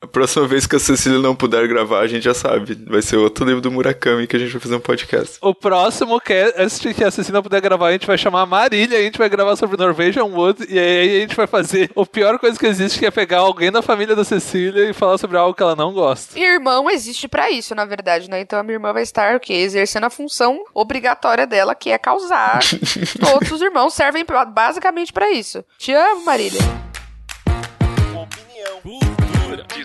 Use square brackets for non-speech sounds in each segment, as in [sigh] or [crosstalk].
A próxima vez que a Cecília não puder gravar, a gente já sabe. Vai ser outro livro do Murakami que a gente vai fazer um podcast. O próximo cast que a Cecília não puder gravar, a gente vai chamar a Marília, a gente vai gravar sobre Norwegian Wood, e aí a gente vai fazer a pior coisa que existe, que é pegar alguém da família da Cecília e falar sobre algo que ela não gosta. Irmão existe para isso, na verdade, né? Então a minha irmã vai estar o quê? Exercendo a função obrigatória dela, que é causar. [laughs] Todos os irmãos servem basicamente para isso. Te amo, Marília. Opinião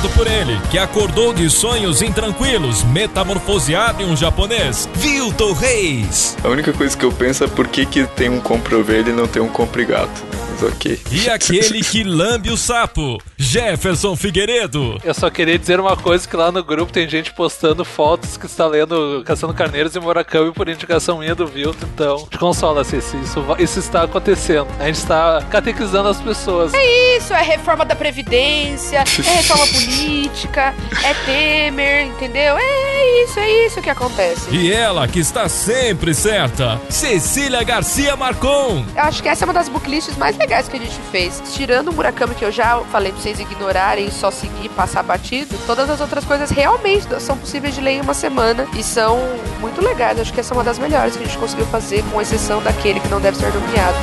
Por ele, que acordou de sonhos intranquilos, metamorfoseado em um japonês, Vilton Reis. A única coisa que eu penso é por que, que tem um compra ovelha e não tem um compre gato ok. E aquele que lambe o sapo, Jefferson Figueiredo. Eu só queria dizer uma coisa, que lá no grupo tem gente postando fotos que está lendo Caçando Carneiros e Murakami por indicação minha do Vilto, então te consola, Ceci, isso, isso está acontecendo. A gente está catequizando as pessoas. É isso, é reforma da Previdência, é reforma [laughs] política, é Temer, entendeu? É isso, é isso que acontece. E ela, que está sempre certa, Cecília Garcia Marcon. Eu acho que essa é uma das booklists mais legais legais que a gente fez. Tirando o Murakami, que eu já falei pra vocês ignorarem e só seguir passar batido, todas as outras coisas realmente são possíveis de ler em uma semana e são muito legais. Acho que essa é uma das melhores que a gente conseguiu fazer, com exceção daquele que não deve ser nomeado.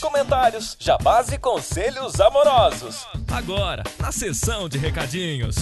Comentários, jabás e conselhos amorosos. Agora, na sessão de recadinhos.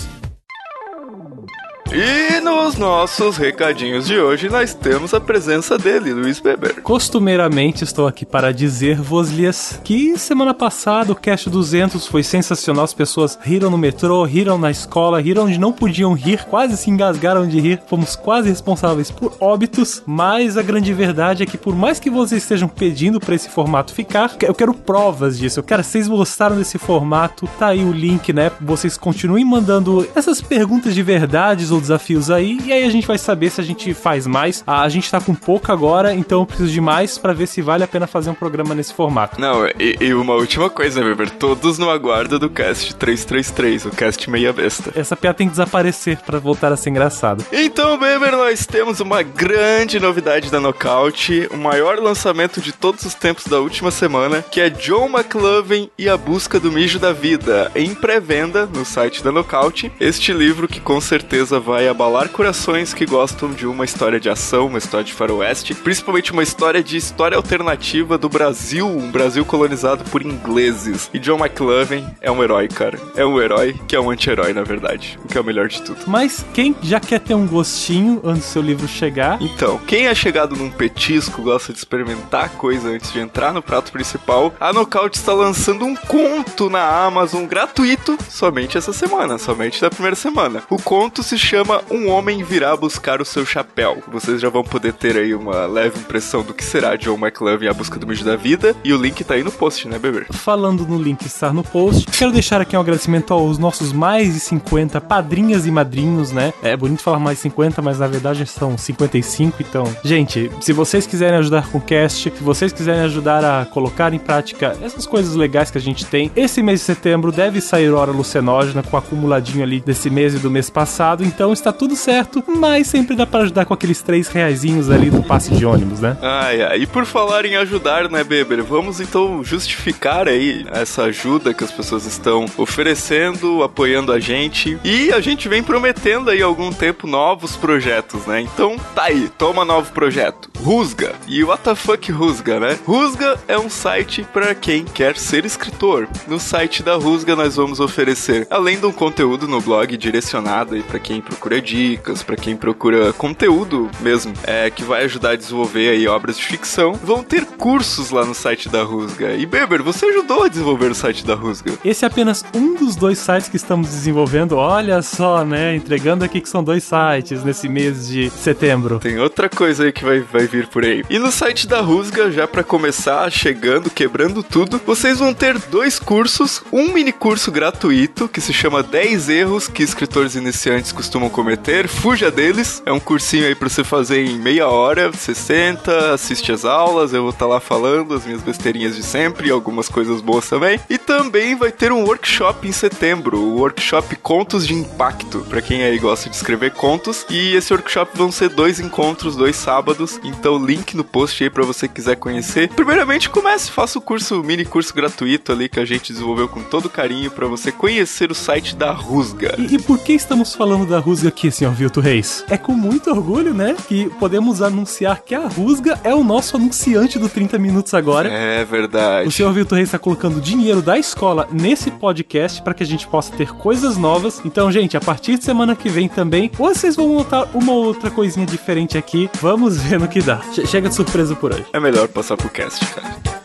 E nos nossos recadinhos de hoje nós temos a presença dele, Luiz Beber. Costumeiramente estou aqui para dizer-vos-lhes que semana passada o Cast 200 foi sensacional. As pessoas riram no metrô, riram na escola, riram onde não podiam rir, quase se engasgaram de rir. Fomos quase responsáveis por óbitos, mas a grande verdade é que por mais que vocês estejam pedindo para esse formato ficar, eu quero provas disso. Eu quero vocês gostaram desse formato. Tá aí o link, né? Vocês continuem mandando essas perguntas de verdades ou desafios aí, e aí a gente vai saber se a gente faz mais. Ah, a gente tá com pouco agora, então eu preciso de mais para ver se vale a pena fazer um programa nesse formato. Não, e, e uma última coisa, Weber? Todos no aguardo do cast 333, o cast meia besta. Essa piada tem que desaparecer para voltar a ser engraçado. Então, Weber, nós temos uma grande novidade da Knockout, o maior lançamento de todos os tempos da última semana, que é John McLovin e a Busca do Mijo da Vida, em pré-venda no site da Knockout. Este livro que com certeza vai abalar corações que gostam de uma história de ação, uma história de faroeste, principalmente uma história de história alternativa do Brasil, um Brasil colonizado por ingleses. E John McLovin é um herói, cara. É um herói que é um anti-herói, na verdade, o que é o melhor de tudo. Mas quem já quer ter um gostinho antes do seu livro chegar? Então, quem é chegado num petisco, gosta de experimentar coisa antes de entrar no prato principal, a Knockout está lançando um conto na Amazon gratuito somente essa semana, somente da primeira semana. O conto se chama chama Um Homem Virá Buscar o Seu Chapéu. Vocês já vão poder ter aí uma leve impressão do que será John McLovin a busca do mijo da vida. E o link tá aí no post, né, bebê? Falando no link estar no post, quero deixar aqui um agradecimento aos nossos mais de 50 padrinhas e madrinhos, né? É bonito falar mais de 50, mas na verdade são 55, então. Gente, se vocês quiserem ajudar com o cast, se vocês quiserem ajudar a colocar em prática essas coisas legais que a gente tem, esse mês de setembro deve sair hora lucenógena com o acumuladinho ali desse mês e do mês passado, então está tudo certo, mas sempre dá para ajudar com aqueles três reaisinhos ali do passe de ônibus, né? Ai, ai. E por falar em ajudar, né, Beber? Vamos então justificar aí essa ajuda que as pessoas estão oferecendo, apoiando a gente. E a gente vem prometendo aí algum tempo novos projetos, né? Então tá aí, toma novo projeto. Rusga. E what the fuck Rusga, né? Rusga é um site para quem quer ser escritor. No site da Rusga nós vamos oferecer, além de um conteúdo no blog direcionado aí para quem procura procura dicas, para quem procura conteúdo mesmo, é, que vai ajudar a desenvolver aí obras de ficção, vão ter cursos lá no site da Rusga. E Beber, você ajudou a desenvolver o site da Rusga. Esse é apenas um dos dois sites que estamos desenvolvendo. Olha só, né? Entregando aqui que são dois sites nesse mês de setembro. Tem outra coisa aí que vai, vai vir por aí. E no site da Rusga, já para começar, chegando, quebrando tudo, vocês vão ter dois cursos, um mini curso gratuito que se chama 10 erros que escritores iniciantes costumam cometer, fuja deles. É um cursinho aí pra você fazer em meia hora. Você senta, assiste as aulas, eu vou estar tá lá falando as minhas besteirinhas de sempre, algumas coisas boas também. E também vai ter um workshop em setembro, o workshop Contos de Impacto, para quem aí gosta de escrever contos. E esse workshop vão ser dois encontros, dois sábados. Então, link no post aí para você quiser conhecer. Primeiramente, comece, faça o curso, o mini curso gratuito ali que a gente desenvolveu com todo carinho para você conhecer o site da Rusga. E, e, por que estamos falando da Rusga aqui, senhor Vilto Reis? É com muito orgulho, né, que podemos anunciar que a Rusga é o nosso anunciante do 30 Minutos agora. É verdade. O senhor Vilto Reis está colocando dinheiro da escola nesse podcast para que a gente possa ter coisas novas. Então, gente, a partir de semana que vem também, vocês vão notar uma outra coisinha diferente aqui. Vamos ver no que dá. Chega de surpresa por hoje. É melhor passar pro cast, cara.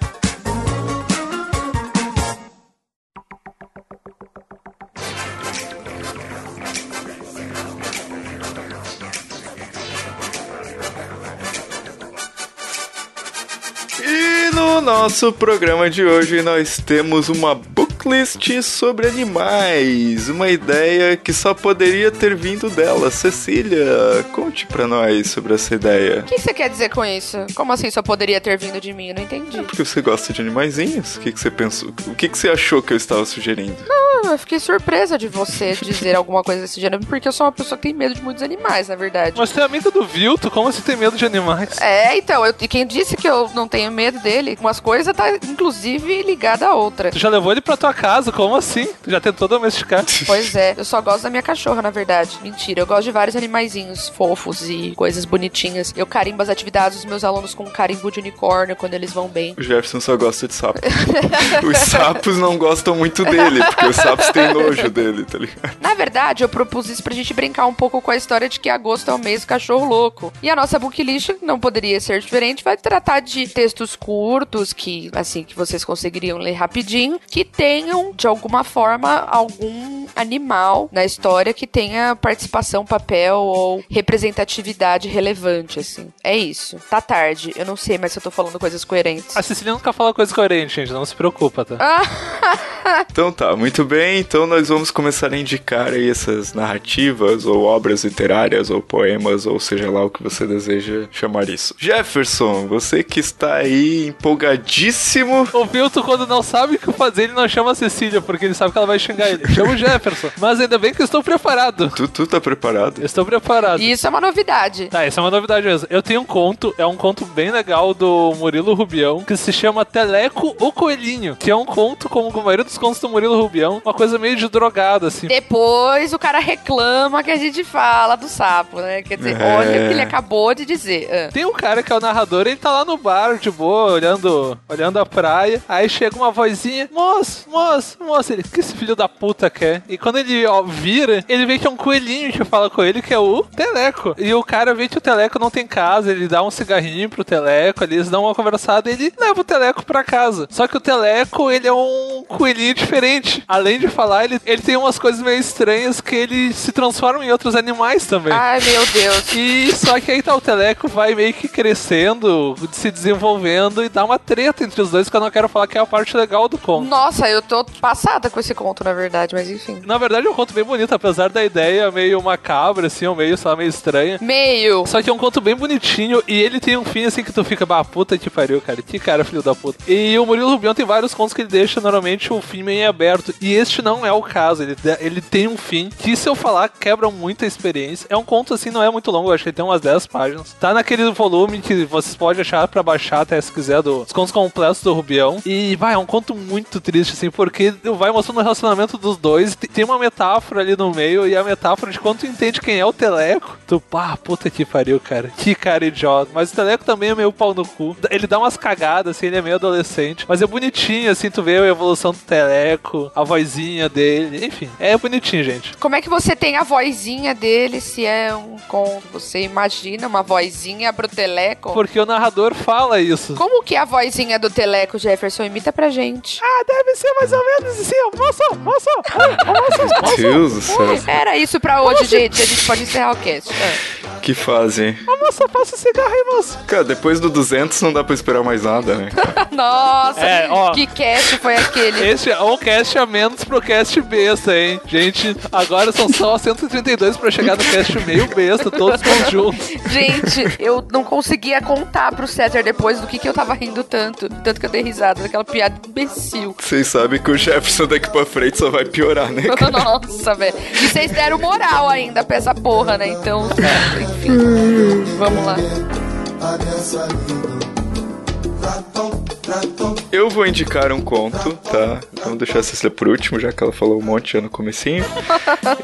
Nosso programa de hoje. Nós temos uma booklist sobre animais. Uma ideia que só poderia ter vindo dela. Cecília, conte pra nós sobre essa ideia. O que você quer dizer com isso? Como assim só poderia ter vindo de mim? Eu não entendi. É porque você gosta de animaizinhos? O que, que você pensou? O que, que você achou que eu estava sugerindo? Não, eu fiquei surpresa de você [laughs] dizer alguma coisa desse gênero, porque eu sou uma pessoa que tem medo de muitos animais, na verdade. Mas você é amiga do Vilto, como você tem medo de animais? É, então, eu, e quem disse que eu não tenho medo dele, umas coisas tá inclusive ligada a outra. Tu já levou ele pra tua casa, como assim? Tu já tentou domesticar? [laughs] Pois é, eu só gosto da minha cachorra, na verdade. Mentira, eu gosto de vários animaizinhos fofos e coisas bonitinhas. Eu carimbo as atividades dos meus alunos com um carimbo de unicórnio quando eles vão bem. O Jefferson só gosta de sapo. [laughs] os sapos não gostam muito dele, porque os sapos têm nojo dele, tá ligado? Na verdade, eu propus isso pra gente brincar um pouco com a história de que agosto é o mês do cachorro louco. E a nossa book list não poderia ser diferente, vai tratar de textos curtos que, assim, que vocês conseguiriam ler rapidinho, que tenham, de alguma forma, algum animal na história que tenha participação, papel ou representatividade relevante, assim. É isso. Tá tarde. Eu não sei, mas eu tô falando coisas coerentes. A Cecília nunca fala coisa coerente, gente. Não se preocupa, tá? [laughs] então tá, muito bem. Então nós vamos começar a indicar aí essas narrativas ou obras literárias ou poemas ou seja lá o que você deseja chamar isso. Jefferson, você que está aí empolgadíssimo. O Vilto, quando não sabe o que fazer, ele não chama a Cecília, porque ele sabe que ela vai xingar ele. Chama o Jefferson. Mas ainda bem que eu estou preparado. Tu, tu tá preparado? Eu estou preparado. Isso é uma novidade. Tá, isso é uma novidade mesmo. Eu tenho um conto, é um conto bem legal do Murilo Rubião, que se chama Teleco o Coelhinho, que é um conto, como a maioria dos contos do Murilo Rubião, uma coisa meio de drogado, assim. Depois o cara reclama que a gente fala do sapo, né? Quer dizer, é... olha o que ele acabou de dizer. Ah. Tem um cara que é o narrador, ele tá lá no bar, de boa, olhando, olhando a praia, aí chega uma vozinha, moço, moço, moço, ele, que esse filho da puta quer? E quando ele ó, vira, ele vê que é um coelhinho que fala com ele, que é o Teleco. E o cara vê que o Teleco não tem casa, ele dá um cigarrinho pro Teleco, eles dão uma conversada e ele leva o Teleco pra casa. Só que o Teleco, ele é um coelhinho diferente. Além de falar, ele, ele tem umas coisas meio estranhas que ele se transforma em outros animais também. Ai, meu Deus. E só que aí tá, o Teleco vai meio que crescendo, se desenvolvendo e dá uma treta entre os dois que eu não quero falar que é a parte legal do conto. Nossa, eu tô passada com esse conto, na verdade, mas enfim. Na verdade é um conto bem bonito, apesar da ideia meio macabra, assim, ou meio, sei lá, meio estranha. Meio. Só que é um conto bem bonitinho e ele tem um fim assim que tu fica, bah, puta que pariu, cara. Que cara, filho da puta. E o Murilo Rubião tem vários contos que ele deixa normalmente o fim meio aberto. E este não é o caso. Ele, ele tem um fim que, se eu falar, quebra muita experiência. É um conto assim, não é muito longo, eu acho que tem umas 10 páginas. Tá naquele volume que vocês podem achar pra baixar até se quiser, dos contos completos do Rubião. E vai, é um conto muito triste, assim, porque vai mostrando o relacionamento dos dois. Tem uma metáfora ali no meio, e a metáfora de quando tu entende quem é o Teleco, tu, pá, puta que pariu, cara. Que cara idiota. Mas o Teleco também é meio pau no cu. Ele dá umas cagadas, assim, ele é meio adolescente. Mas é bonitinho, assim, tu vê a evolução do Teleco, a vozinha dele. Enfim, é bonitinho, gente. Como é que você tem a vozinha dele se é um conto? Você imagina uma vozinha pro Teleco? Porque o narrador fala isso. Como que é a vozinha do Teleco, Jefferson? Imita pra gente. Ah, deve ser mais ou menos assim, moço, moço, moço, moço. Deus do céu. Era isso pra hoje, gente. A gente pode encerrar o cast. Ah. Que fazem. Ah, moça, passa cigarro aí, moça. Cara, depois do 200 não dá pra esperar mais nada, né? [laughs] Nossa, É, ó. que cast foi aquele? Esse é um cast a menos pro cast besta, hein? Gente, agora são só 132 pra chegar no cast meio besta, todos conjuntos. Gente, eu não conseguia contar pro César depois do que, que eu tava rindo tanto. Tanto que eu dei risada daquela piada imbecil. Vocês sabem que o Jefferson daqui pra frente só vai piorar, né? [laughs] cara? Nossa, velho. E vocês deram moral ainda pra essa porra, né? Então, enfim. Vamos lá. Eu vou indicar um conto, tá? Vamos deixar a Cecília por último, já que ela falou um monte já no comecinho.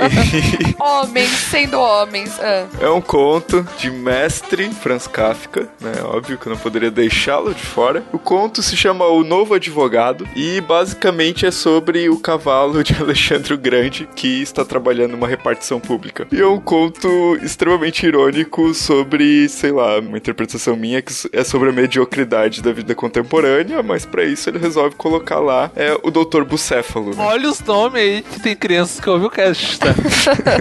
[laughs] Homens sendo homens. Ah. É um conto de mestre Franz Kafka, né? Óbvio que eu não poderia deixá-lo de fora. O conto se chama O Novo Advogado e basicamente é sobre o cavalo de [laughs] Alexandre o Grande que está trabalhando numa repartição pública. E é um conto extremamente irônico sobre, sei lá, uma interpretação minha que é sobre a mediocridade da vida contemporânea, mas pra isso ele resolve colocar lá é, o Dr. Bucéfalo. Né? Olha os nomes aí que tem crianças que ouvem o cast, tá?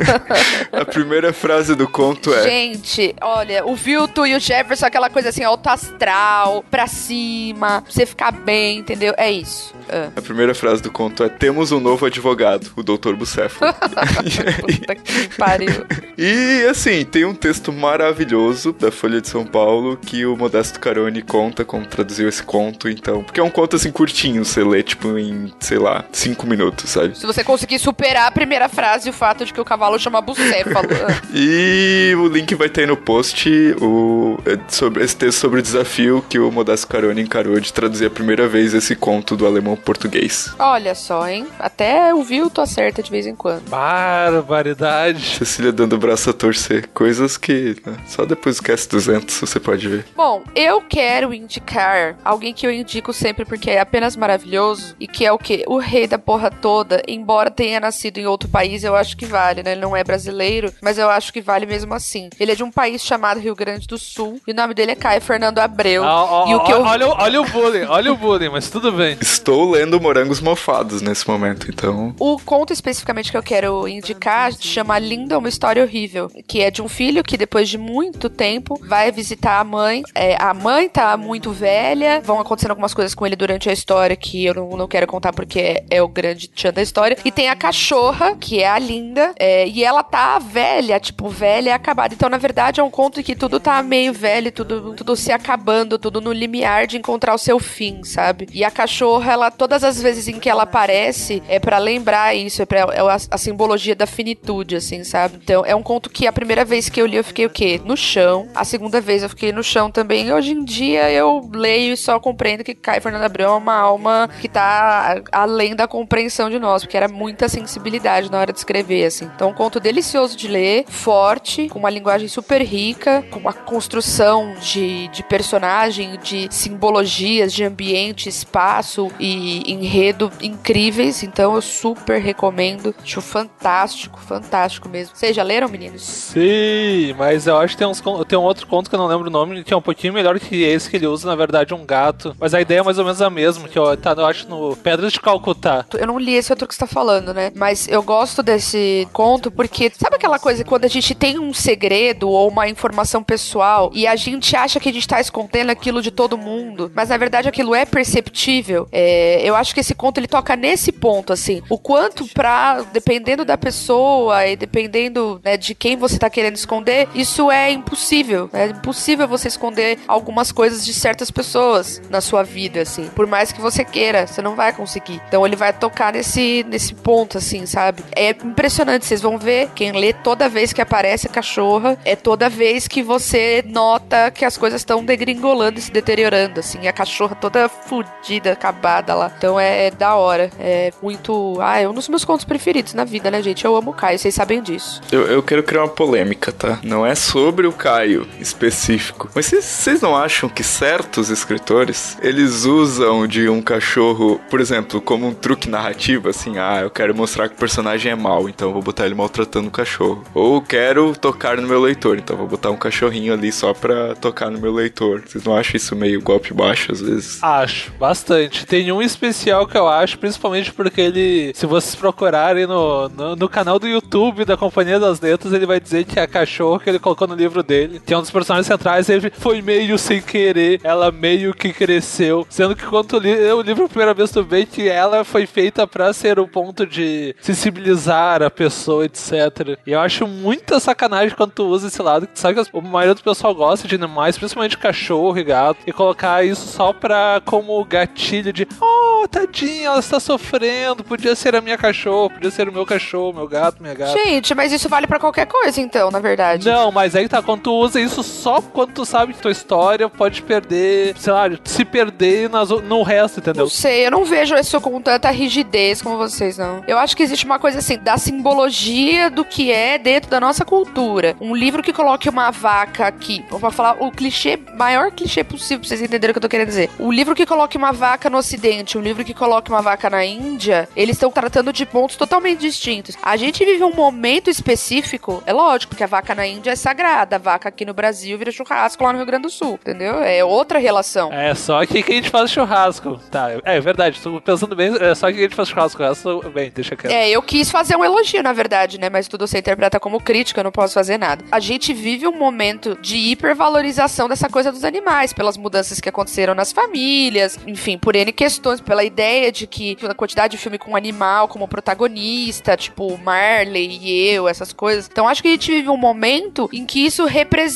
[laughs] A primeira frase do conto é: Gente, olha, o Vilto e o Jefferson, aquela coisa assim, alto astral, pra cima, pra você ficar bem, entendeu? É isso. Ah. A primeira frase do conto é: Temos um novo advogado, o Dr. Bucéfalo. [laughs] Puta que pariu. E assim, tem um texto maravilhoso da Folha de São Paulo que o Modesto Caroni conta como traduziu esse conto, então. Porque é um conto assim curtinho, você lê, tipo, em, sei lá, cinco minutos, sabe? Se você conseguir superar a primeira frase, o fato de que o cavalo chama bucéfalo. Ah. [laughs] E o link vai ter aí no post o, é, sobre, esse texto sobre o desafio que o Modesto Caroni encarou de traduzir a primeira vez esse conto do alemão português. Olha só, hein? Até o Vilto acerta de vez em quando. Barbaridade. Cecília dando o braço a torcer. Coisas que né, só depois do Cast 200 você pode ver. Bom, eu quero indicar alguém que eu indico sempre porque é apenas maravilhoso e que é o quê? O rei da porra toda, embora tenha nascido em outro país, eu acho que vale, né? Ele não é brasileiro, mas eu acho que vale mesmo assim. Ele é de um país chamado Rio Grande do Sul e o nome dele é Caio Fernando Abreu. Ah, ó, e o que eu olha, o- olha o bullying, olha o bullying, mas tudo bem. Estou lendo Morangos Mofados nesse momento, então. O conto especificamente que eu quero indicar chama Linda, uma história horrível, que é de um filho que depois de muito tempo vai visitar a mãe. É, a mãe tá muito velha, vão acontecendo algumas coisas com ele durante a história que eu não, não quero contar porque é, é o grande tchan da história. E tem a cachorra, que é a Linda, é, e ela tá velha, tipo, velha e acabada. Então, na verdade, é um conto em que tudo tá meio velho, tudo, tudo se acabando, tudo no limiar de encontrar o seu fim, sabe? E a cachorra, ela, todas as vezes em que ela aparece, é pra lembrar isso, é, pra, é a, a simbologia da finitude, assim, sabe? Então, é um conto que a primeira vez que eu li, eu fiquei o quê? No chão. A segunda vez eu fiquei no chão também. Hoje em dia eu leio e só compreendo que Caio Fernando Abreu é uma alma que tá além da compreensão de nós, porque era muita sensibilidade na hora de escrever, assim. Então, um conto delicioso de ler, forte, com uma linguagem super rica, com uma construção de, de personagem, de simbologias, de ambiente, espaço e enredo incríveis. Então, eu super recomendo. Acho fantástico, fantástico mesmo. Vocês já leram, meninos? Sim, mas eu acho que tem, uns, tem um outro conto que eu não lembro o nome, que é um pouquinho melhor que esse que ele usa, na verdade, um gato. Mas a ideia é mais ou menos a mesma, que eu, tá, eu acho no Pedras de Calcutá. Eu não li esse outro que você tá falando, né? Mas eu gosto desse conto porque, sabe aquela coisa quando a gente tem um segredo ou uma informação pessoal e a gente acha que a gente tá escondendo aquilo de todo mundo, mas na verdade aquilo é perceptível? É, eu acho que esse conto ele toca nesse ponto, assim. O quanto pra, dependendo da pessoa e dependendo né, de quem você tá querendo esconder, isso é impossível. É impossível você esconder algumas coisas de certas pessoas na sua vida, assim. Por mais que você queira, você não vai conseguir. Então ele vai tocar nesse, nesse ponto, assim, sabe? É impressionante, vocês vão ver. Quem lê toda vez que aparece a cachorra, é toda vez que você nota que as coisas estão degringolando e se deteriorando, assim. A cachorra toda fudida, acabada lá. Então é, é da hora. É muito. Ah, é um dos meus contos preferidos na vida, né, gente? Eu amo o Caio, vocês sabem disso. Eu, eu quero criar uma polêmica, tá? Não é sobre o Caio específico. Mas vocês- vocês não acham que certos escritores, eles usam de um cachorro, por exemplo, como um truque narrativo, assim, ah, eu quero mostrar que o personagem é mau, então eu vou botar ele maltratando o cachorro. Ou quero tocar no meu leitor, então vou botar um cachorrinho ali só pra tocar no meu leitor. Vocês não acham isso meio golpe baixo às vezes? Acho, bastante. Tem um especial que eu acho, principalmente porque ele, se vocês procurarem no, no, no canal do YouTube da Companhia das Letras, ele vai dizer que a cachorro que ele colocou no livro dele, que é um dos personagens centrais, ele foi meio sem querer, ela meio que cresceu. Sendo que quando eu li o livro a primeira vez também, que ela foi feita para ser o ponto de sensibilizar a pessoa, etc. E eu acho muita sacanagem quando tu usa esse lado, que sabe que a maioria do pessoal gosta de animais, principalmente cachorro e gato, e colocar isso só pra como gatilho de oh, tadinha, ela está sofrendo, podia ser a minha cachorro, podia ser o meu cachorro, meu gato, minha gata. Gente, mas isso vale para qualquer coisa, então, na verdade. Não, mas aí tá, quando tu usa isso só quando tu sabe que tua história pode perder, sei lá, se perder nas, no resto, entendeu? Não sei, eu não vejo isso com tanta rigidez como vocês, não. Eu acho que existe uma coisa assim, da simbologia do que é dentro da nossa cultura. Um livro que coloque uma vaca aqui, vou falar o clichê, maior clichê possível pra vocês entenderem o que eu tô querendo dizer. O livro que coloque uma vaca no ocidente, o livro que coloque uma vaca na Índia, eles estão tratando de pontos totalmente distintos. A gente vive um momento específico, é lógico que a vaca na Índia é sagrada, a vaca aqui no Brasil vira churrasco lá no Rio Grande do Sul, entendeu? É outra relação. É só aqui que a gente faz churrasco. Tá, é verdade, tô pensando bem, é só aqui que a gente faz churrasco, resto, bem, deixa quieto. É, eu quis fazer um elogio, na verdade, né? Mas tudo você interpreta como crítica, eu não posso fazer nada. A gente vive um momento de hipervalorização dessa coisa dos animais, pelas mudanças que aconteceram nas famílias, enfim, por N questões, pela ideia de que a quantidade de filme com animal como protagonista, tipo Marley e eu, essas coisas. Então acho que a gente vive um momento em que isso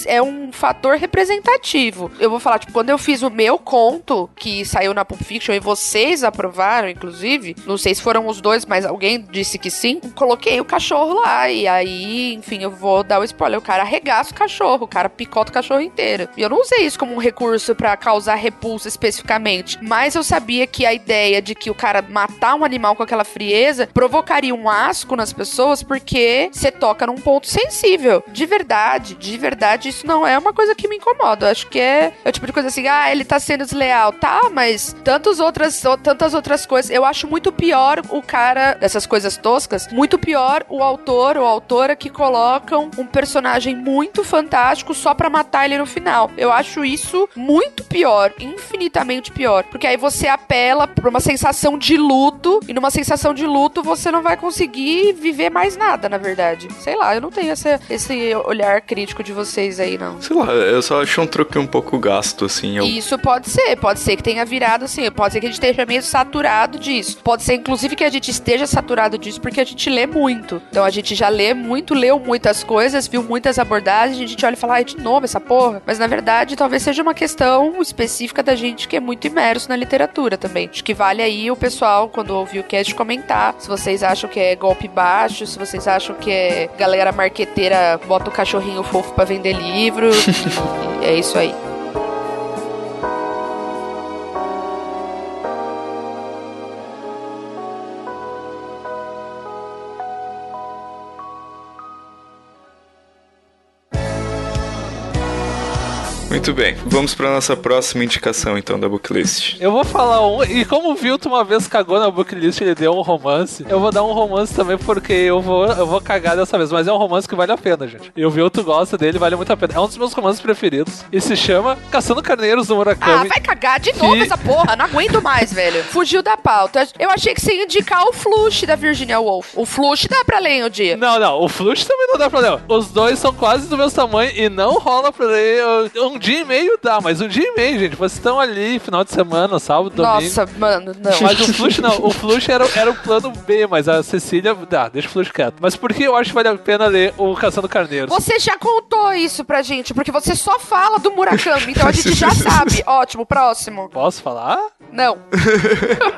é um fator representativo. Eu vou falar, tipo, quando eu fiz o meu conto, que saiu na Pulp Fiction e vocês aprovaram, inclusive, não sei se foram os dois, mas alguém disse que sim, coloquei o cachorro lá. E aí, enfim, eu vou dar o spoiler. O cara arregaça o cachorro, o cara picota o cachorro inteiro. E eu não usei isso como um recurso para causar repulsa especificamente, mas eu sabia que a ideia de que o cara matar um animal com aquela frieza provocaria um asco nas pessoas porque você toca num ponto sensível. De verdade, de verdade, isso não é uma coisa que me incomoda. Eu acho que é, é o tipo de coisa assim, ah, ele tá sendo desleal, tá, mas tantas outras, tantas outras coisas. Eu acho muito pior o cara dessas coisas toscas, muito pior o autor ou autora que colocam um personagem muito fantástico só pra matar ele no final. Eu acho isso muito pior, infinitamente pior, porque aí você apela pra uma sensação de luto e numa sensação de luto você não vai conseguir viver mais nada, na verdade. Sei lá, eu não tenho essa, esse olhar crítico de vocês aí, não. Sei lá, eu só acho um truque um pouco gasto, assim. Eu... Isso pode ser, pode ser que tenha virado assim, pode ser que a gente esteja meio saturado disso. Pode ser, inclusive, que a gente esteja saturado disso porque a gente lê muito. Então a gente já lê muito, leu muitas coisas, viu muitas abordagens, a gente olha e fala, ai, de novo essa porra. Mas na verdade, talvez seja uma questão específica da gente que é muito imerso na literatura também. Acho que vale aí o pessoal, quando ouvir o cast, comentar se vocês acham que é golpe baixo, se vocês acham que é galera marqueteira bota o cachorrinho fofo para vender livro. [laughs] é isso aí. Muito bem, vamos para nossa próxima indicação então da booklist. Eu vou falar um, e como o Vilto uma vez cagou na booklist, ele deu um romance. Eu vou dar um romance também porque eu vou, eu vou cagar dessa vez, mas é um romance que vale a pena, gente. E o Vilto gosta dele, vale muito a pena. É um dos meus romances preferidos e se chama Caçando Carneiros do Murakami. Ah, vai cagar de novo que... essa porra, não aguento mais, velho. Fugiu da pauta. Eu achei que você ia indicar o Flush da Virginia Woolf. O Flush dá pra ler em um dia. Não, não, o Flush também não dá pra ler. Os dois são quase do mesmo tamanho e não rola pra ler um dia dia e meio dá, mas um dia e meio, gente. Vocês estão ali, final de semana, sábado, domingo. Nossa, mano, não. Mas o Flush não. O Flush era, era o plano B, mas a Cecília. Dá, deixa o Flush quieto. Mas por que eu acho que vale a pena ler o Caçando Carneiros? Você já contou isso pra gente, porque você só fala do Murakami, então a gente já sabe. [laughs] Ótimo, próximo. Posso falar? Não.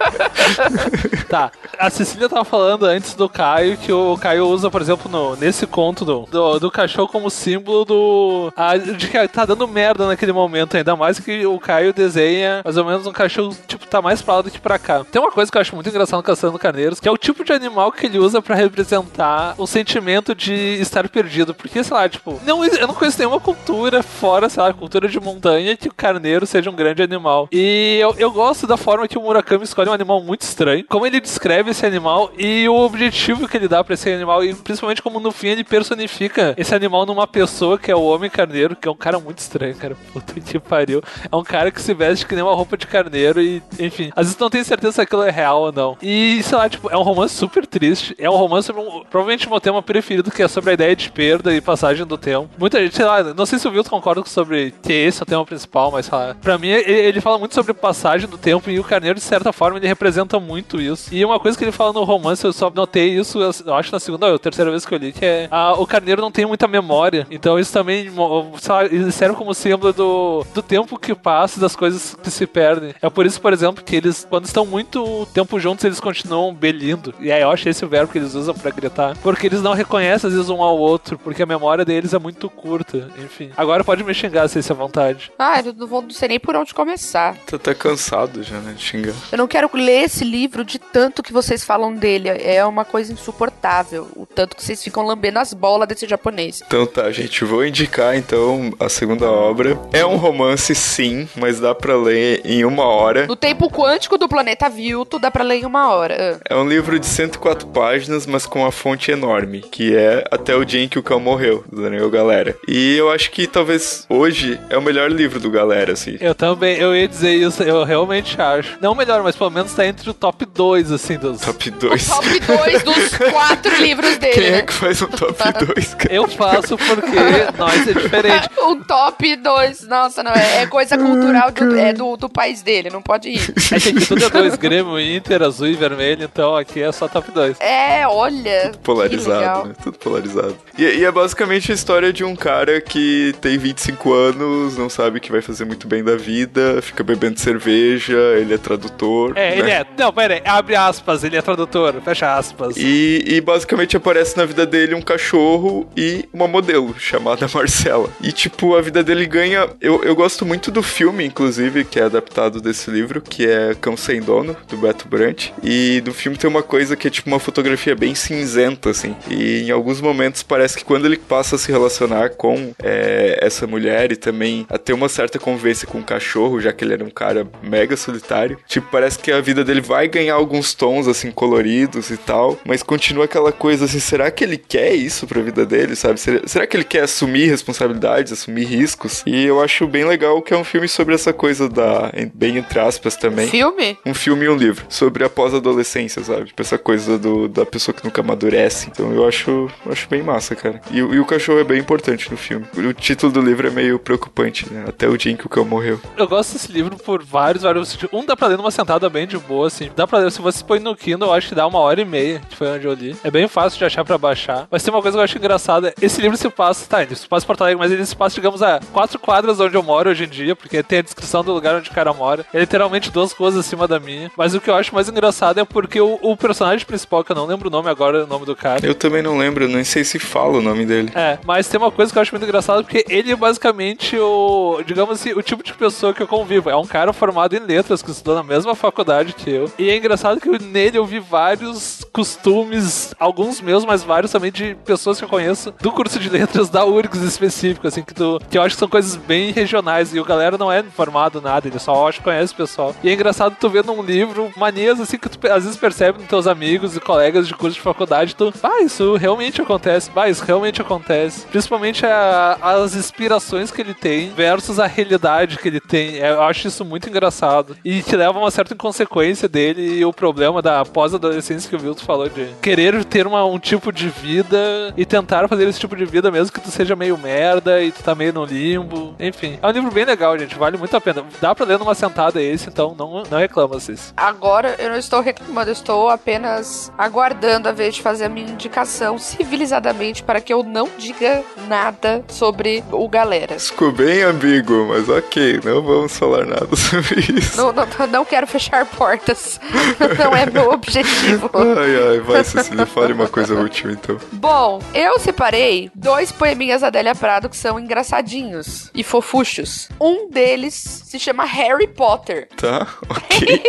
[laughs] tá. A Cecília tava falando antes do Caio que o Caio usa, por exemplo, no, nesse conto do, do, do cachorro como símbolo do. A, de que tá dando merda naquele momento, ainda mais que o Caio desenha mais ou menos um cachorro, tipo, tá mais pra lá do que pra cá. Tem uma coisa que eu acho muito engraçado no Caçando Carneiros, que é o tipo de animal que ele usa para representar o sentimento de estar perdido. Porque, sei lá, tipo, não, eu não conheço nenhuma cultura fora, sei lá, cultura de montanha que o carneiro seja um grande animal. E eu, eu gosto da forma que o Murakami escolhe um animal muito estranho, como ele descreve esse animal e o objetivo que ele dá para esse animal, e principalmente como no fim ele personifica esse animal numa pessoa que é o homem carneiro, que é um cara muito estranho. Cara. Puta que pariu. É um cara que se veste que nem uma roupa de carneiro e, enfim. Às vezes não tem certeza se aquilo é real ou não. E, sei lá, tipo, é um romance super triste. É um romance sobre um, provavelmente meu tema preferido, que é sobre a ideia de perda e passagem do tempo. Muita gente, sei lá, não sei se o Wilton concorda sobre que esse é o tema principal, mas sei lá, pra mim ele, ele fala muito sobre passagem do tempo e o Carneiro, de certa forma, ele representa muito isso. E uma coisa que ele fala no romance, eu só notei isso, eu acho na segunda ou terceira vez que eu li, que é a, o Carneiro não tem muita memória. Então isso também, sei lá, serve como símbolo do, do tempo que passa, das coisas que se perdem. É por isso, por exemplo, que eles, quando estão muito tempo juntos, eles continuam belindo. E aí eu acho esse o verbo que eles usam para gritar. Porque eles não reconhecem, às vezes, um ao outro, porque a memória deles é muito curta. Enfim. Agora pode me xingar se isso é vontade. Ah, eu não vou não sei nem por onde começar. Tô até cansado já, né, de xingar. Eu não quero ler esse livro de tanto que vocês falam dele. É uma coisa insuportável. O tanto que vocês ficam lambendo as bolas desse japonês. Então tá, gente, vou indicar então a segunda obra. É um romance, sim, mas dá pra ler em uma hora. No tempo quântico do planeta Vilto, dá pra ler em uma hora. É um livro de 104 páginas, mas com uma fonte enorme, que é Até o Dia em que o Cão Morreu, do Daniel Galera. E eu acho que talvez hoje é o melhor livro do Galera, assim. Eu também, eu ia dizer isso, eu realmente acho. Não o melhor, mas pelo menos tá entre o top 2, assim, dos... Top 2? O top 2 dos [laughs] quatro livros dele, Quem né? é que faz um top 2, cara? Eu faço porque nós é diferente. [laughs] O top 2, nossa, não, é, é coisa cultural do, é do, do país dele, não pode ir. É que aqui tudo é dois, Grêmio, Inter, azul e vermelho, então aqui é só top 2. É, olha. Polarizado, né? Tudo polarizado. E, e, é basicamente a história de um cara que tem 25 anos, não sabe que vai fazer muito bem da vida, fica bebendo cerveja, ele é tradutor. É, né? ele é. Não, pera aí, abre aspas, ele é tradutor, fecha aspas. E, e basicamente aparece na vida dele um cachorro e uma modelo chamada [laughs] Marcela. E tipo, a vida dele ganha. Eu, eu gosto muito do filme, inclusive, que é adaptado desse livro, que é Cão Sem Dono, do Beto Brant. E do filme tem uma coisa que é tipo uma fotografia bem cinzenta, assim. E em alguns momentos parece que quando ele passa a se relacionar com é, essa mulher e também a ter uma certa convivência com o cachorro, já que ele era um cara mega solitário, tipo, parece que a vida dele vai ganhar alguns tons, assim, coloridos e tal, mas continua aquela coisa assim, será que ele quer isso pra vida dele, sabe? Será, será que ele quer assumir responsabilidades, assumir riscos? E eu acho bem legal que é um filme sobre essa coisa da, bem entre aspas também. Filme? Um filme e um livro, sobre a pós-adolescência, sabe? Tipo, essa coisa do, da pessoa que nunca amadurece. Então eu acho, eu acho bem massa, cara. E, e, o cachorro é bem importante no filme. O título do livro é meio preocupante, né? Até o dia em que o cão morreu. Eu gosto desse livro por vários, vários. Um dá pra ler numa sentada bem de boa, assim. Dá pra ler, se você põe no Kindle, eu acho que dá uma hora e meia, que foi onde eu li. É bem fácil de achar pra baixar. Mas tem uma coisa que eu acho engraçada. Esse livro se passa, tá, ele se passa em Porto Alegre, mas ele se passa, digamos, a quatro quadras onde eu moro hoje em dia, porque tem a descrição do lugar onde o cara mora. É literalmente duas ruas acima da minha. Mas o que eu acho mais engraçado é porque o, o personagem principal, que eu não lembro o nome agora, o nome do cara. Eu também não lembro, nem sei se fala o nome dele. É, mas tem uma coisa que eu acho muito engraçada, porque ele é basicamente o, digamos assim, o tipo de pessoa que eu convivo. É um cara formado em letras, que estudou na mesma faculdade que eu. E é engraçado que nele eu vi vários costumes, alguns meus, mas vários também de pessoas que eu conheço do curso de letras da URGS específico, assim, que, tu, que eu acho que são coisas bem regionais. E o galera não é formado nada, ele só acho conhece o pessoal. E é engraçado tu ver num livro manias assim que tu às vezes percebe nos teus amigos e colegas de curso de faculdade, tu, ah, isso realmente acontece, ah, isso realmente acontece. Principalmente a, as inspirações que ele tem versus a realidade que ele tem. Eu acho isso muito engraçado. E te leva a uma certa inconsequência dele e o problema da pós-adolescência que o Vilto falou de querer ter uma, um tipo de vida e tentar fazer esse tipo de vida mesmo que tu seja meio merda e tu tá meio no limbo. Enfim, é um livro bem legal, gente. Vale muito a pena. Dá pra ler numa sentada esse, então não, não reclama, vocês. Agora eu não estou reclamando, eu estou apenas aguardando a vez de fazer a minha indicação civilizadamente para que eu não diga nada sobre o galera. Ficou bem ambíguo, mas ok, não vamos falar nada [laughs] sobre isso. Não, não, não quero fechar portas. [laughs] não é meu objetivo. Ai, ai, vai, Cecília, fale uma coisa útil então. Bom, eu separei dois poeminhas da Adélia Prado que são engraçadinhos e fofuchos. Um deles se chama Harry Potter. Tá, ok.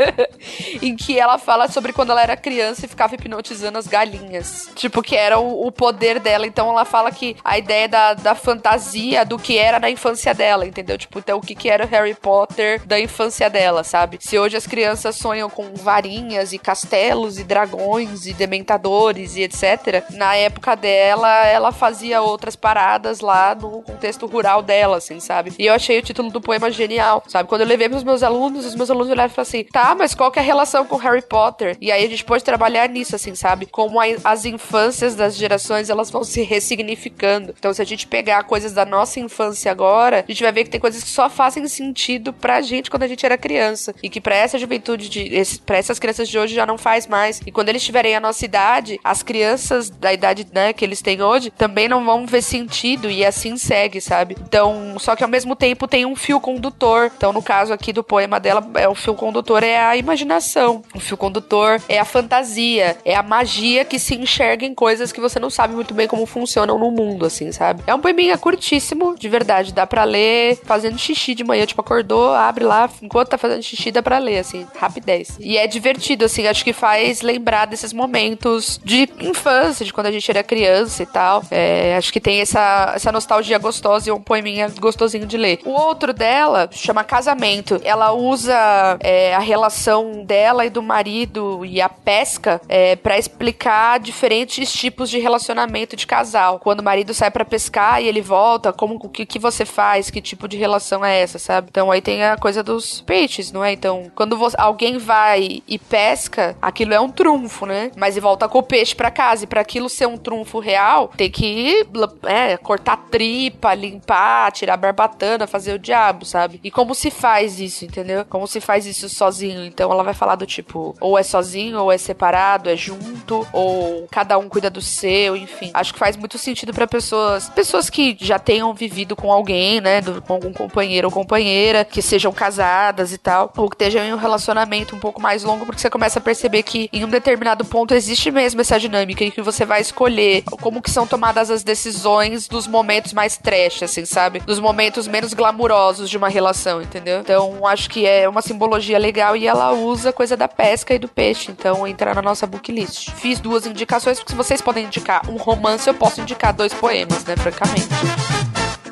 [laughs] em que ela fala sobre quando ela era criança e ficava hipnotizando as galinhas. Tipo, que era o, o poder dela. Então ela fala que a ideia da, da fantasia do que era na infância dela, entendeu? Tipo, então o que, que era o Harry Potter da infância dela, sabe? Se hoje as crianças sonham com varinhas e castelos e dragões e dementadores e etc. Na época dela, ela fazia outras paradas lá no contexto rural dela, assim, sabe? E eu achei o título do poema genial, sabe? Quando eu levei pros meus alunos, os meus alunos olharam e falaram assim: tá, mas qual que é a relação com Harry Potter? E aí a gente pode trabalhar nisso, assim, sabe? Como a, as infâncias das gerações elas vão se ressignificando. Então, se a gente pegar coisas da nossa infância agora, a gente vai ver que tem coisas que só fazem sentido pra gente quando a gente era criança. E que pra essa juventude, de, esse, pra essas crianças de hoje já não faz mais. E quando eles tiverem a nossa idade, as crianças da idade né, que eles têm hoje também não vão ver sentido e assim segue, sabe? Então, só que ao mesmo tempo tem um fio condutor. Então, no caso aqui do poema dela, é o fio condutor é a imaginação. O fio condutor é a fantasia, é a magia que se enxerga em coisas que você não sabe muito bem como funcionam no mundo, assim, sabe? É um poeminha curtíssimo, de verdade. Dá pra ler fazendo xixi de manhã, tipo, acordou, abre lá, enquanto tá fazendo xixi, dá pra ler, assim, rapidez. E é divertido, assim, acho que faz lembrar desses momentos de infância, de quando a gente era criança e tal. É, acho que tem essa, essa nostalgia gostosa e um poeminha gostosinho de ler. O outro dela chama Casamento. Ela usa é, a relação dela e do marido e a pesca é, para explicar diferentes tipos de relacionamento de casal. Quando o marido sai para pescar e ele volta, como o que, que você faz, que tipo de relação é essa, sabe? Então aí tem a coisa dos peixes, não é? Então, quando você, alguém vai e pesca, aquilo é um trunfo, né? Mas e volta com o peixe para casa. E para aquilo ser um trunfo real, tem que é, cortar tripa, limpar, tirar a barbatana, fazer o diabo, sabe? E como se faz isso, entendeu? Como se faz isso sozinho. Então ela vai falar do tipo, ou é sozinho, ou é separado, é junto, ou cada um cuida do seu, enfim. Acho que faz muito sentido para pessoas, pessoas que já tenham vivido com alguém, né, do, com algum companheiro ou companheira, que sejam casadas e tal, ou que estejam em um relacionamento um pouco mais longo, porque você começa a perceber que em um determinado ponto existe mesmo essa dinâmica em que você vai escolher como que são tomadas as decisões dos momentos mais trash, assim, sabe? Dos momentos menos glamurosos de uma relação, entendeu? Então, acho que é uma simbologia legal e ela usa coisa da pesca e do peixe, então entra na nossa book list. Fiz duas indicações, porque vocês podem indicar um romance, eu posso indicar dois poemas, né, francamente.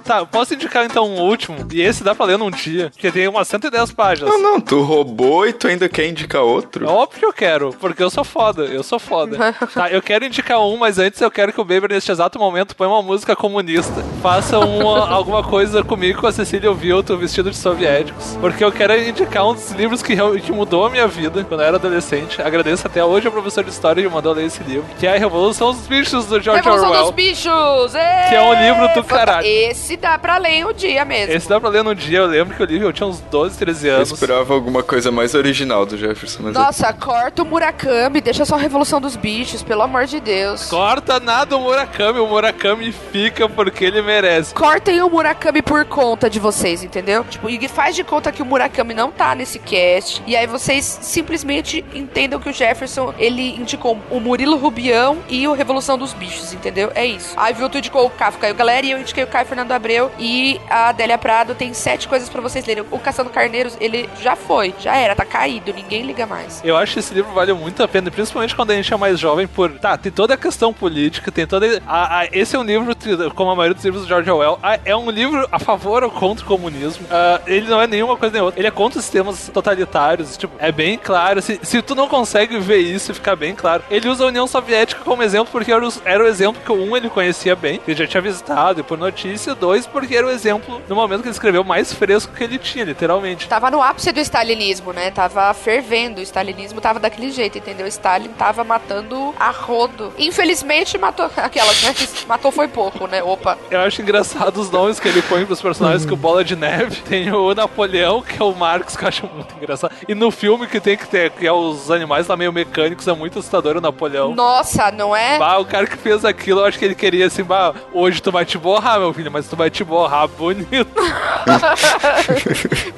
Tá, posso indicar então um último, e esse dá pra ler num dia, que tem umas 110 páginas. Não, não, tu roubou e tu ainda quer indicar outro? É óbvio que eu quero, porque eu sou foda, eu sou foda. tá, eu quero indicar um, mas antes eu quero que o Baby, neste exato momento, põe uma música comunista. Faça uma, alguma coisa comigo com a Cecília Vilto vestido de soviéticos, porque eu quero indicar um dos livros que, que mudou a minha vida quando eu era adolescente. Agradeço até hoje ao professor de história que mandou ler esse livro, que é a Revolução dos Bichos do George Revolução Orwell. dos Bichos! Êêê! Que é um livro do caralho. Esse dá pra ler em um dia mesmo. Esse dá pra ler no dia, eu lembro que eu li, eu tinha uns 12, 13 Eu anos. esperava alguma coisa mais original do Jefferson, mas Nossa, corta o Murakami, deixa só a Revolução dos Bichos, pelo amor de Deus. Corta nada o Murakami, o Murakami fica porque ele merece. Cortem o Murakami por conta de vocês, entendeu? Tipo, e faz de conta que o Murakami não tá nesse cast. E aí vocês simplesmente entendam que o Jefferson, ele indicou o Murilo Rubião e o Revolução dos Bichos, entendeu? É isso. Aí viu tu indicou o Kafka e o galera e eu indiquei o Caio Fernando Abreu e a Adélia Prado tem sete coisas pra vocês lerem. O Caçando Carneiros, ele já foi, já era, tá caído, ninguém liga mais. Eu acho que esse livro vale muito a pena, principalmente quando a gente é mais jovem, por. Tá, tem toda a questão política, tem toda. A, a- esse é um livro, como a maioria dos livros do George Orwell, a- é um livro a favor ou contra o comunismo. Ah, ele não é nenhuma coisa nem outra. Ele é contra os sistemas totalitários. Tipo, é bem claro. Se, se tu não consegue ver isso, fica bem claro. Ele usa a União Soviética como exemplo porque era o, era o exemplo que, um, ele conhecia bem, ele já tinha visitado e por notícia. Dois, porque era o exemplo, no momento que ele escreveu, mais fresco que ele tinha, literalmente. Tava no ápice do stalinismo, né? Tava fervendo. O stalinismo tava daquele jeito, entendeu? Stalin tava matando a rodo. Infelizmente, matou [laughs] aquelas, né? Matou foi pouco, né? Opa. Eu acho engraçado os nomes que ele põe pros personagens, que o Bola de Neve tem o Napoleão, que é o Marcos, que eu acho muito engraçado. E no filme que tem que ter, que é os animais lá meio mecânicos, é muito assustador o Napoleão. Nossa, não é? Bah, o cara que fez aquilo, eu acho que ele queria assim, bah, hoje tu vai te borrar, meu filho, mas tu vai te borrar bonito. [laughs]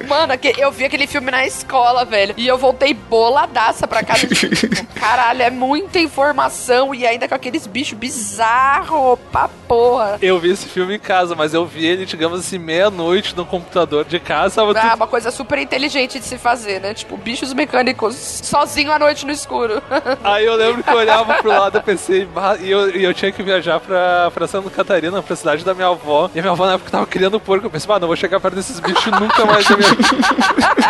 Mano, eu vi aquele filme na escola, velho. E eu voltei boladaça pra casa. Tipo, [laughs] Caralho, é muita informação. E ainda com aqueles bichos bizarros pra porra. Eu vi esse filme em casa, mas eu vi ele, digamos assim, meia-noite no computador de casa. Ah, tudo- uma coisa super inteligente de se fazer, né? Tipo, bichos mecânicos sozinho à noite no escuro. [laughs] Aí eu lembro que eu olhava pro lado e pensei, e eu, e eu tinha que viajar pra, pra Santa Catarina, pra cidade da minha avó. E a minha minha avó na época tava criando porco. Eu pensei, ah, não vou chegar perto desses bichos nunca mais na minha vida.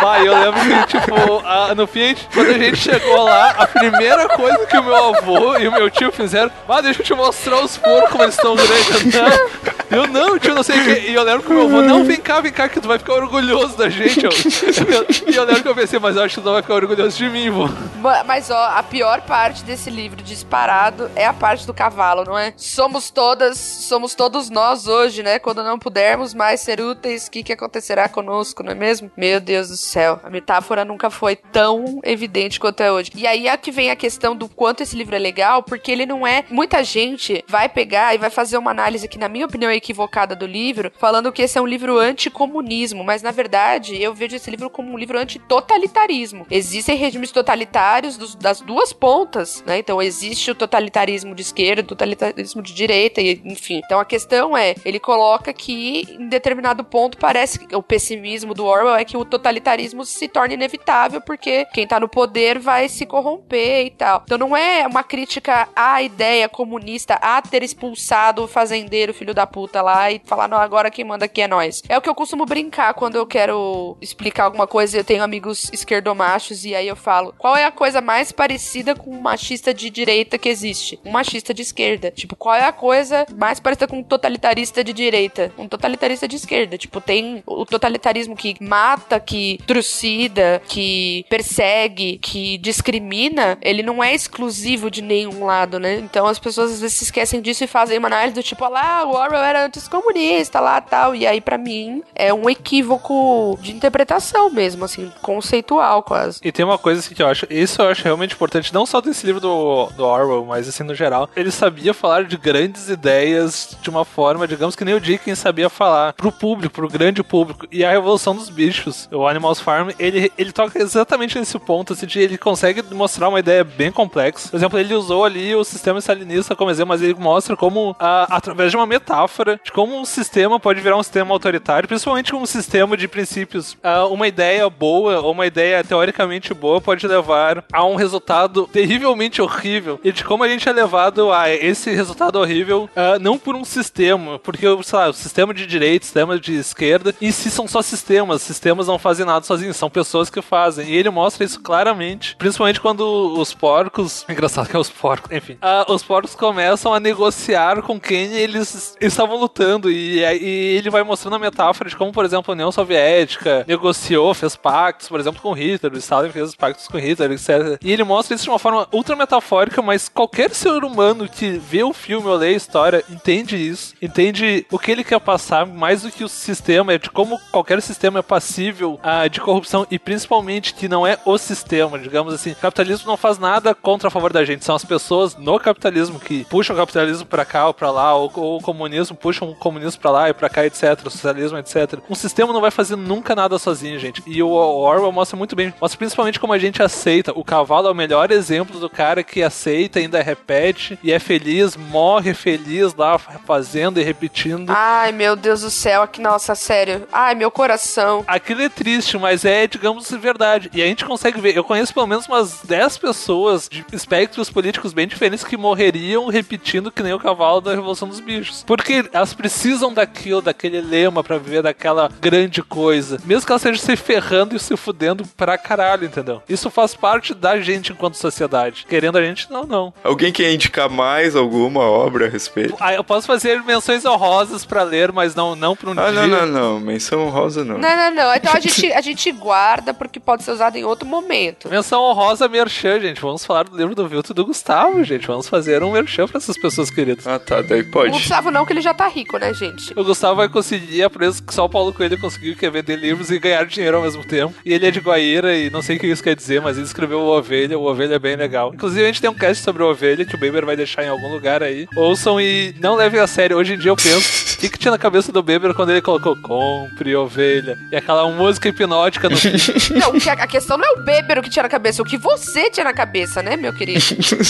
Bah, eu lembro que, tipo, a, no fim, quando a gente chegou lá, a primeira coisa que o meu avô e o meu tio fizeram, ah, deixa eu te mostrar os porcos como eles estão grandes. [laughs] Não, eu não, tio, não sei o que. E eu lembro que o meu avô, não, vem cá, vem cá, que tu vai ficar orgulhoso da gente. Eu, e eu lembro que eu pensei, mas eu acho que tu não vai ficar orgulhoso de mim, vô. Mas, ó, a pior parte desse livro disparado é a parte do cavalo, não é? Somos todas, somos todos nós hoje, né? Quando não pudermos mais ser úteis, o que, que acontecerá conosco, não é mesmo? Meu Deus do céu, a metáfora nunca foi tão evidente quanto é hoje. E aí é que vem a questão do quanto esse livro é legal, porque ele não é. Muita gente vai pegar e vai fazer uma análise que, na minha opinião, é equivocada do livro, falando que esse é um livro anticomunismo, mas na verdade eu vejo esse livro como um livro antitotalitarismo. Existem regimes totalitários dos, das duas pontas, né? Então existe o totalitarismo de esquerda, o totalitarismo de direita, e, enfim. Então a questão é, ele coloca que em determinado ponto parece que o pessimismo do Orwell é que o totalitarismo se torna inevitável porque quem tá no poder vai se corromper e tal. Então não é uma crítica à ideia comunista, a ter expulsado o fazendeiro filho da puta lá e falar, não, agora quem manda aqui é nós. É o que eu costumo brincar quando eu quero explicar alguma coisa. Eu tenho amigos esquerdomachos e aí eu falo, qual é a coisa mais parecida com um machista de direita que existe? Um machista de esquerda. Tipo, qual é a coisa mais parecida com um totalitarista de direita? Um totalitarista de esquerda. Tipo, tem o totalitarismo que mata, que trucida, que persegue, que discrimina, ele não é exclusivo de nenhum lado, né? Então as pessoas às vezes se esquecem disso e fazem uma análise do tipo, ah lá, o Orwell era anticomunista lá tal. E aí, para mim, é um equívoco de interpretação mesmo, assim, conceitual quase. E tem uma coisa assim que eu acho, isso eu acho realmente importante, não só desse livro do, do Orwell, mas assim no geral. Ele sabia falar de grandes ideias de uma forma, digamos que nem o Dickens sabia falar pro público, pro grande público. E a Revolução dos Bichos, o Animals Farm, ele, ele toca exatamente nesse ponto, assim, de ele consegue mostrar uma ideia bem complexa. Por exemplo, ele usou ali o sistema stalinista como exemplo, mas ele mostra como, a, através de uma metáfora, de como um sistema pode virar um sistema autoritário, principalmente um sistema de princípios. A, uma ideia boa, ou uma ideia teoricamente boa, pode levar a um resultado terrivelmente horrível. E de como a gente é levado a esse resultado horrível, uh, não por um sistema, porque, sei lá, sistema de direita, sistema de esquerda, em si são só sistemas. Sistemas não fazem nada sozinhos, são pessoas que fazem. E ele mostra isso claramente, principalmente quando os porcos. [laughs] Engraçado que é os porcos, enfim. Uh, os porcos começam a negociar com quem eles estavam lutando. E, e ele vai mostrando a metáfora de como, por exemplo, a União Soviética negociou, fez pactos, por exemplo, com Hitler, o Stalin fez pactos com Hitler, etc. E ele mostra isso de uma forma ultra metafórica, mas qualquer ser humano que vê o filme ou lê a história entende isso, entende o que ele quer passar mais do que o sistema, é de como qualquer sistema é passível uh, de corrupção e principalmente que não é o sistema, digamos assim. O capitalismo não faz nada contra a favor da gente, são as pessoas no capitalismo que puxam o capitalismo para cá ou para lá, ou, ou, o comunismo puxam o comunismo para lá e para cá, etc, o socialismo, etc. Um sistema não vai fazer nunca nada sozinho, gente. E o Orwell mostra muito bem, mostra principalmente como a gente aceita. O cavalo é o melhor exemplo do cara que aceita, ainda repete e é feliz, morre feliz lá fazendo e repetindo. Ai, meu Deus do céu, que nossa, sério. Ai, meu coração. Aquilo é triste, mas é, digamos, verdade. E a gente consegue ver, eu conheço pelo menos umas 10 pessoas de espectros políticos bem diferentes que morreriam repetindo que nem o cavalo da Revolução dos Bichos. Porque elas precisam daquilo, daquele lema para viver daquela grande coisa. Mesmo que elas estejam se ferrando e se fudendo pra caralho, entendeu? Isso faz parte da gente enquanto sociedade. Querendo a gente, não, não. Alguém quer indicar mais alguma obra a respeito? Ah, eu posso fazer menções honrosas para ler, mas não, não pra um ah, dia. não, não, não. Menção honrosa não. Não, não, não. Então a gente, a gente guarda porque pode ser usado em outro momento. Menção honrosa merchan, gente. Vamos falar do livro do Vilto do Gustavo, gente. Vamos fazer um merchan pra essas pessoas queridas. Ah, tá. Daí pode. O Gustavo não, que ele já tá rico, né, gente? O Gustavo vai conseguir a preço que só o Paulo Coelho conseguiu, que é vender livros e ganhar dinheiro ao mesmo tempo. E ele é de Guaíra e não sei o que isso quer dizer, mas ele escreveu o Ovelha. O Ovelha é bem legal. Inclusive, a gente tem um cast sobre o Ovelha que o Beber vai deixar em algum lugar aí. Ouçam e não levem a sério. Hoje em dia eu penso, que, que tinha na cabeça do Beber quando ele colocou compre ovelha? E aquela música hipnótica no [laughs] Não, a questão não é o Beber o que tinha na cabeça, o que você tinha na cabeça, né, meu querido?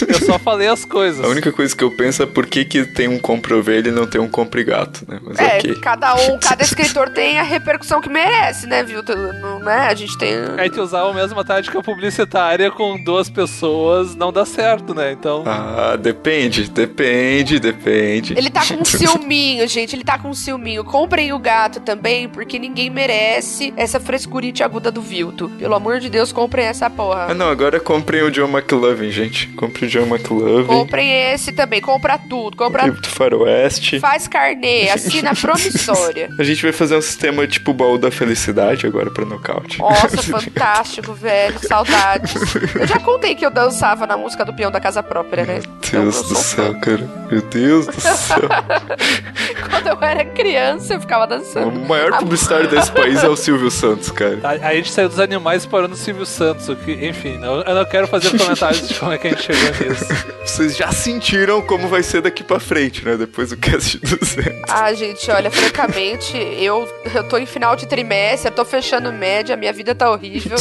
eu só falei as coisas. A única coisa que eu penso é por que, que tem um compre ovelha e não tem um compre gato, né? Mas é, okay. cada um, cada escritor tem a repercussão que merece, né, viu? Não, né? A gente tem. É que usar a mesma tática publicitária com duas pessoas não dá certo, né? Então. Ah, depende, depende, depende. Ele tá com um [laughs] ciúminho, gente. Ele ele tá com um ciúminho, comprem o gato também, porque ninguém merece essa frescurite aguda do Vilto. Pelo amor de Deus, comprem essa porra. Ah, não, agora comprem o John McLovin, gente. Compre o John McLovin. Comprem esse também, compra tudo, compra do Faroeste. Faz carnê, [laughs] assina promissória. [laughs] A gente vai fazer um sistema tipo baú da felicidade agora pra nocaute. Nossa, [laughs] fantástico, velho. Saudades. Eu já contei que eu dançava na música do peão da casa própria, né? Meu Deus do céu, cara. Meu Deus do céu. Quando eu era criança, eu ficava dançando. O maior publicitário desse país é o Silvio Santos, cara. A, a gente saiu dos animais parando no Silvio Santos, o que, enfim, eu, eu não quero fazer comentários de como é que a gente chegou nisso. [laughs] Vocês já sentiram como vai ser daqui pra frente, né? Depois do cast 200. Ah, gente, olha, francamente, eu, eu tô em final de trimestre, eu tô fechando média, minha vida tá horrível.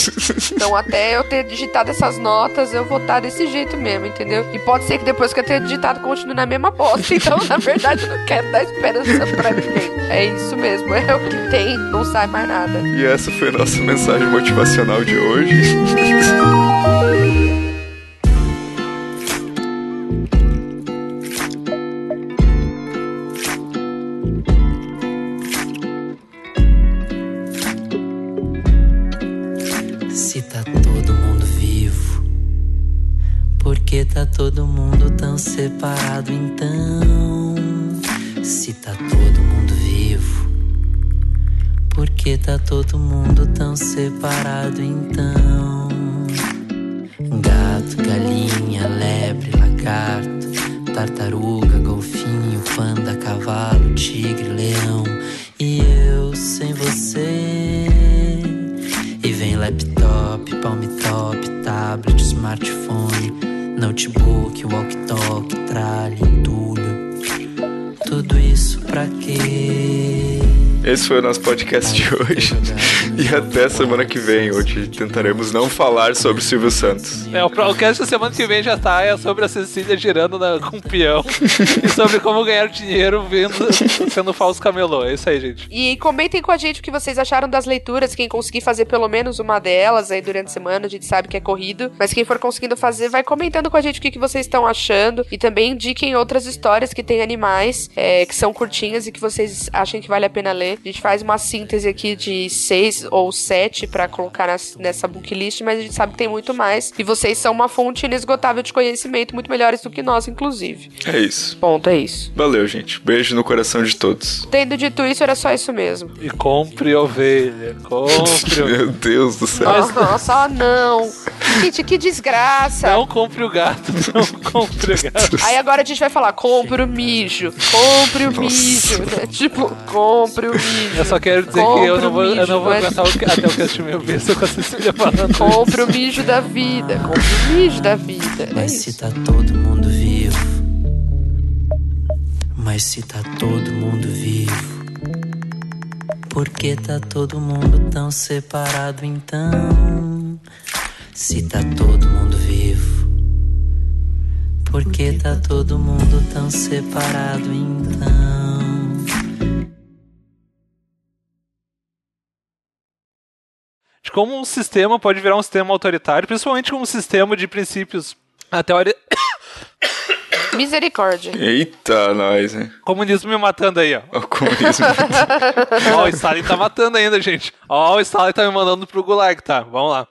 Então, até eu ter digitado essas notas, eu vou estar tá desse jeito mesmo, entendeu? E pode ser que depois que eu ter digitado, continue na mesma bosta. Então, na verdade, eu não quero dar esperança pra ninguém. É isso mesmo, [laughs] é o que tem, não sai mais nada. E essa foi a nossa mensagem motivacional de hoje. Se tá todo mundo vivo, por que tá todo mundo tão separado então? Que tá todo mundo tão separado então? Gato, galinha, lebre, lagarto, tartaruga, golfinho, panda, cavalo, tigre, leão. E eu sem você. E vem laptop, palm top, tablet, smartphone, notebook, walkie-talkie, Esse foi o nosso podcast de hoje. E até semana que vem, onde tentaremos não falar sobre Silvio Santos. É, o, o cast da semana que vem já tá é sobre a Cecília girando na, com o peão e sobre como ganhar dinheiro vendo, sendo falso camelô. É isso aí, gente. E comentem com a gente o que vocês acharam das leituras. Quem conseguir fazer pelo menos uma delas aí durante a semana, a gente sabe que é corrido. Mas quem for conseguindo fazer, vai comentando com a gente o que, que vocês estão achando. E também indiquem outras histórias que tem animais, é, que são curtinhas e que vocês acham que vale a pena ler. A gente faz uma síntese aqui de seis ou sete para colocar nas, nessa book list, mas a gente sabe que tem muito mais. E vocês são uma fonte inesgotável de conhecimento, muito melhores do que nós, inclusive. É isso. Ponto, é isso. Valeu, gente. Beijo no coração de todos. Tendo dito isso, era só isso mesmo. E compre ovelha. Compre [laughs] ovelha. Meu Deus do céu. Nossa, oh, não. Gente, que desgraça. Não compre o gato, [laughs] não compre o gato. Aí agora a gente vai falar, compre o mijo. Compre o mijo. Né? [laughs] Tipo, compre o mijo. Eu só quero dizer Compre que eu não vou, mijo, eu não vou mas... aguentar o, até o cast meu besta com a Cecília falando Compre o mijo da vida. Compre o mijo da vida. É Mas isso. se tá todo mundo vivo, mas se tá todo mundo vivo, por que tá todo mundo tão separado então? Se tá todo mundo vivo, por que tá todo mundo tão separado então? De como um sistema pode virar um sistema autoritário, principalmente como um sistema de princípios. A teoria. [coughs] Misericórdia. Eita, nós, hein? Comunismo me matando aí, ó. O comunismo. [laughs] Ó, o Stalin tá matando ainda, gente. Ó, o Stalin tá me mandando pro Gulag, tá? Vamos lá.